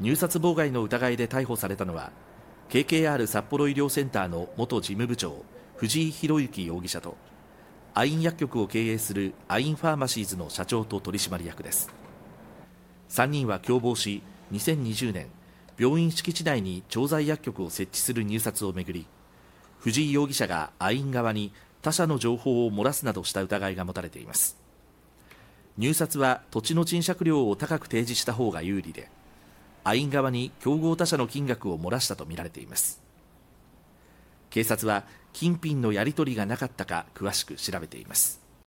入札妨害の疑いで逮捕されたのは KKR 札幌医療センターの元事務部長藤井博之容疑者とアイン薬局を経営するアインファーマシーズの社長と取締役です。3人は共謀し2020年病院敷地内に調剤薬局を設置する入札をめぐり藤井容疑者がアイン側に他社の情報を漏らすなどした疑いが持たれています。入札は土地の賃借料を高く提示した方が有利でアイン側に競合他社の金額を漏らしたとみられています。警察は金品のやり取りがなかったか詳しく調べています。